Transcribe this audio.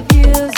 destination